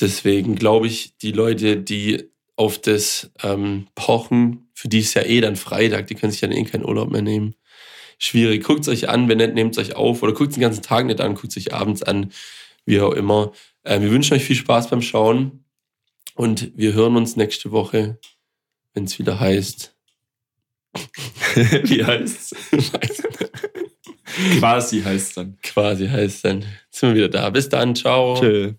Deswegen glaube ich, die Leute, die auf das ähm, pochen, für die ist ja eh dann Freitag, die können sich dann eh keinen Urlaub mehr nehmen. Schwierig. Guckt es euch an, wenn nicht, nehmt es euch auf oder guckt es den ganzen Tag nicht an, guckt es euch abends an, wie auch immer. Äh, wir wünschen euch viel Spaß beim Schauen und wir hören uns nächste Woche, wenn es wieder heißt. Wie heißt's? Quasi heißt's dann. Quasi heißt dann. Sind wir wieder da. Bis dann. Ciao. Tschö.